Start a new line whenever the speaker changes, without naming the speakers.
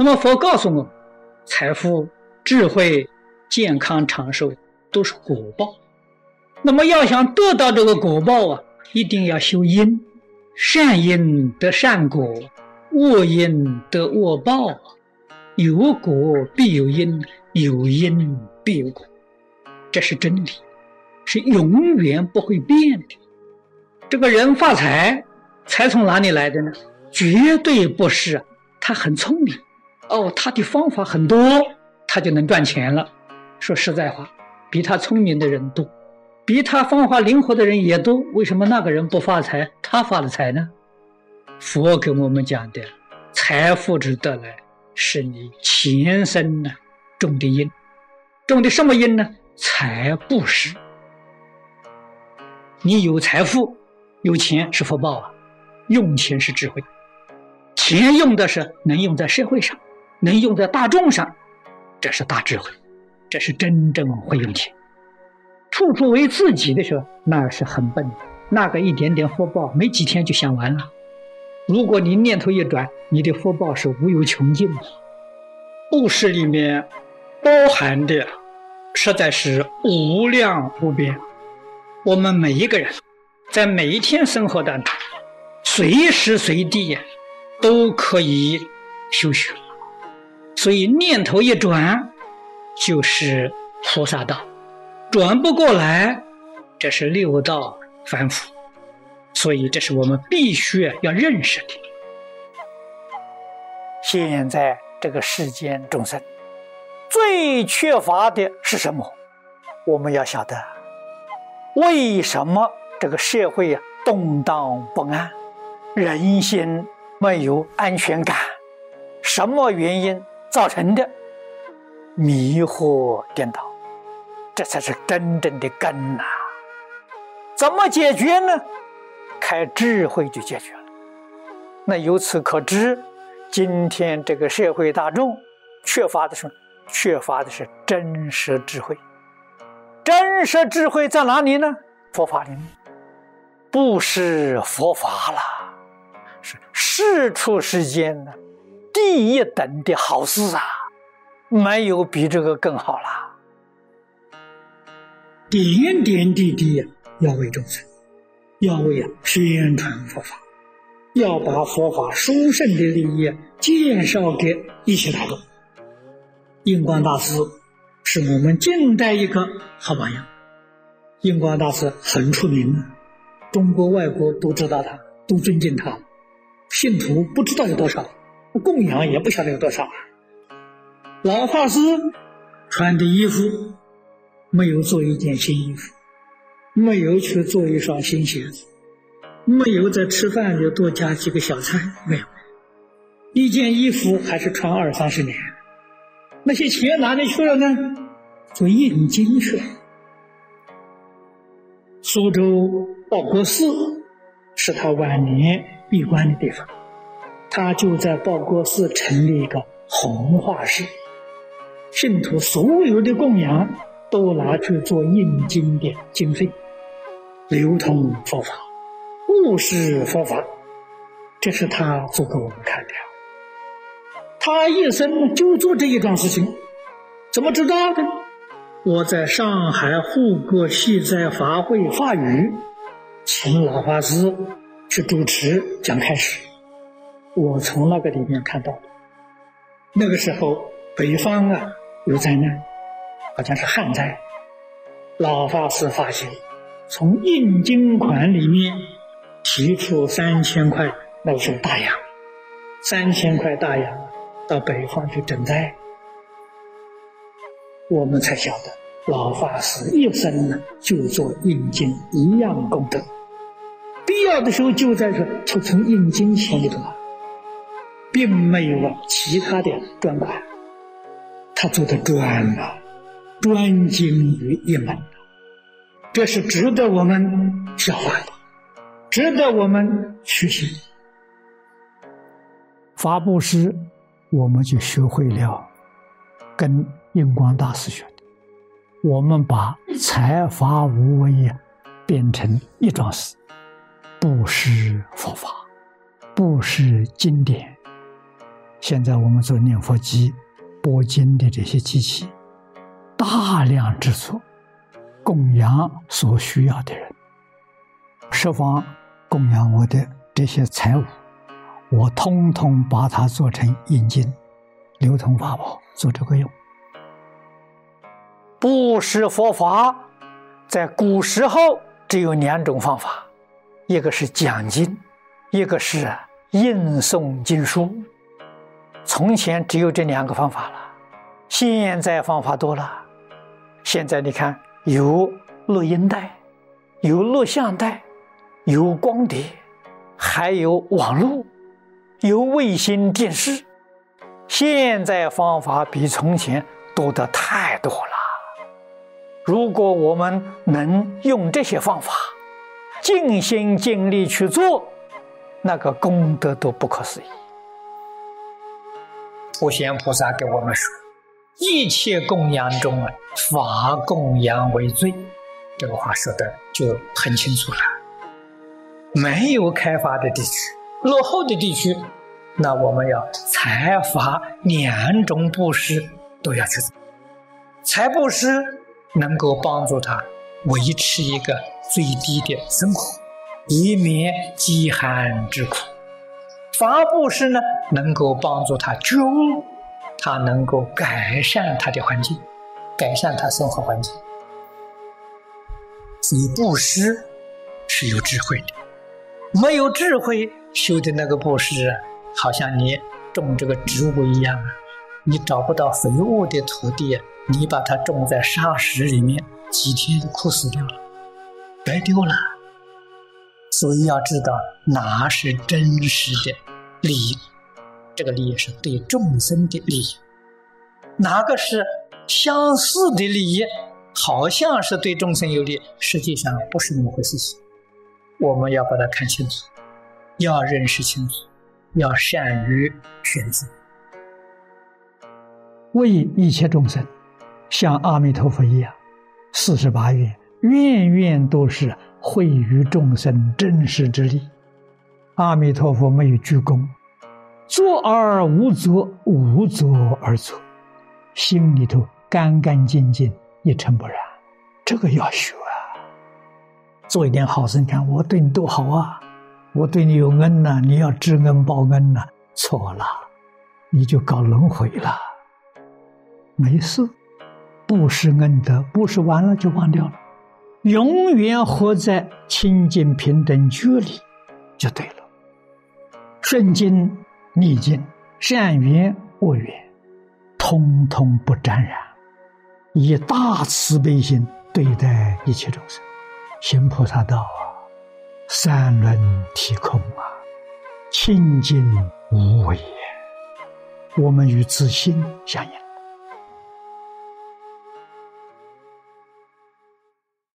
那么佛告诉我，财富、智慧、健康、长寿都是果报。那么要想得到这个果报啊，一定要修因，善因得善果，恶因得恶报。有果必有因，有因必有果，这是真理，是永远不会变的。这个人发财，财从哪里来的呢？绝对不是他很聪明，哦，他的方法很多，他就能赚钱了。说实在话，比他聪明的人多，比他方法灵活的人也多。为什么那个人不发财，他发了财呢？佛给我们讲的，财富之得来。是你前生呢种的因，种的什么因呢？财布施。你有财富、有钱是福报啊，用钱是智慧。钱用的是能用在社会上，能用在大众上，这是大智慧，这是真正会用钱。处处为自己的时候，那是很笨的。那个一点点福报，没几天就享完了。如果你念头一转，你的福报是无有穷尽的。布施里面包含的实在是无量无边。我们每一个人在每一天生活当中，随时随地都可以修学。所以念头一转，就是菩萨道；转不过来，这是六道凡夫。所以，这是我们必须要认识的。现在这个世间众生最缺乏的是什么？我们要晓得，为什么这个社会啊动荡不安，人心没有安全感？什么原因造成的？迷惑颠倒，这才是真正的根呐！怎么解决呢？开智慧就解决了。那由此可知，今天这个社会大众缺乏的是缺乏的是真实智慧。真实智慧在哪里呢？佛法里面，不是佛法了，是世出世间的第一等的好事啊！没有比这个更好了。点点滴滴要为众生。要为啊宣传佛法，要把佛法殊胜的利益介绍给一切大众。印光大师是我们近代一个好榜样。印光大师很出名啊，中国外国都知道他，都尊敬他，信徒不知道有多少，供养也不晓得有多少啊。老法师穿的衣服没有做一件新衣服。没有去做一双新鞋子，没有在吃饭里多加几个小菜，没有。一件衣服还是穿二三十年。那些钱哪里去了呢？做印经去了。苏州报国寺是他晚年闭关的地方，他就在报国寺成立一个弘化寺，信徒所有的供养都拿去做印经的经费。流通佛法，布施佛法，这是他做给我们看的。他一生就做这一桩事情，怎么知道的？我在上海护国戏在法会法语，请老法师去主持讲开始，我从那个里面看到的。那个时候北方啊有灾难，好像是旱灾，老法师发现。从印经款里面提出三千块，那是大洋，三千块大洋到北方去赈灾，我们才晓得老法师一生呢就做印经一样功德，必要的时候就在这促成印经钱里头了，并没有其他的专管，他做的专啊，专精于一门。这是值得我们效法的，值得我们学习。法布施，我们就学会了跟印光大师学的。我们把财法无为呀变成一桩事，布施佛法，布施经典，现在我们做念佛机、播经的这些机器，大量制作供养所需要的人，设方供养我的这些财物，我通通把它做成印经，流通法宝，做这个用。布施佛法，在古时候只有两种方法，一个是讲经，一个是印诵经书。从前只有这两个方法了，现在方法多了。现在你看，有录音带，有录像带，有光碟，还有网络，有卫星电视。现在方法比从前多得太多了。如果我们能用这些方法，尽心尽力去做，那个功德都不可思议。普贤菩萨给我们说：“一切供养中啊，法供养为最。”这个话说的就很清楚了。没有开发的地区、落后的地区，那我们要财法两种布施都要去做，财布施。能够帮助他维持一个最低的生活，以免饥寒之苦。法布施呢，能够帮助他觉悟，他能够改善他的环境，改善他生活环境。所以布施是有智慧的，没有智慧修的那个布施，好像你种这个植物一样，你找不到肥沃的土地。你把它种在沙石里面，几天就枯死掉了，白丢了。所以要知道哪是真实的利益，这个利益是对众生的利益；哪个是相似的利益，好像是对众生有利，实际上不是那么回事。情我们要把它看清楚，要认识清楚，要善于选择，为一切众生。像阿弥陀佛一样，四十八愿，愿愿都是惠于众生真实之力。阿弥陀佛没有鞠躬，作而无作，无作而作，心里头干干净净，一尘不染。这个要学啊！做一点好事，你看我对你多好啊，我对你有恩呐，你要知恩报恩呐。错了，你就搞轮回了，没事。不是恩德，不是完了就忘掉了，永远活在清净平等觉里，就对了。顺境逆境，善缘恶缘，通通不沾染，以大慈悲心对待一切众生，行菩萨道啊，三轮体空啊，清净无为，我们与自信相应。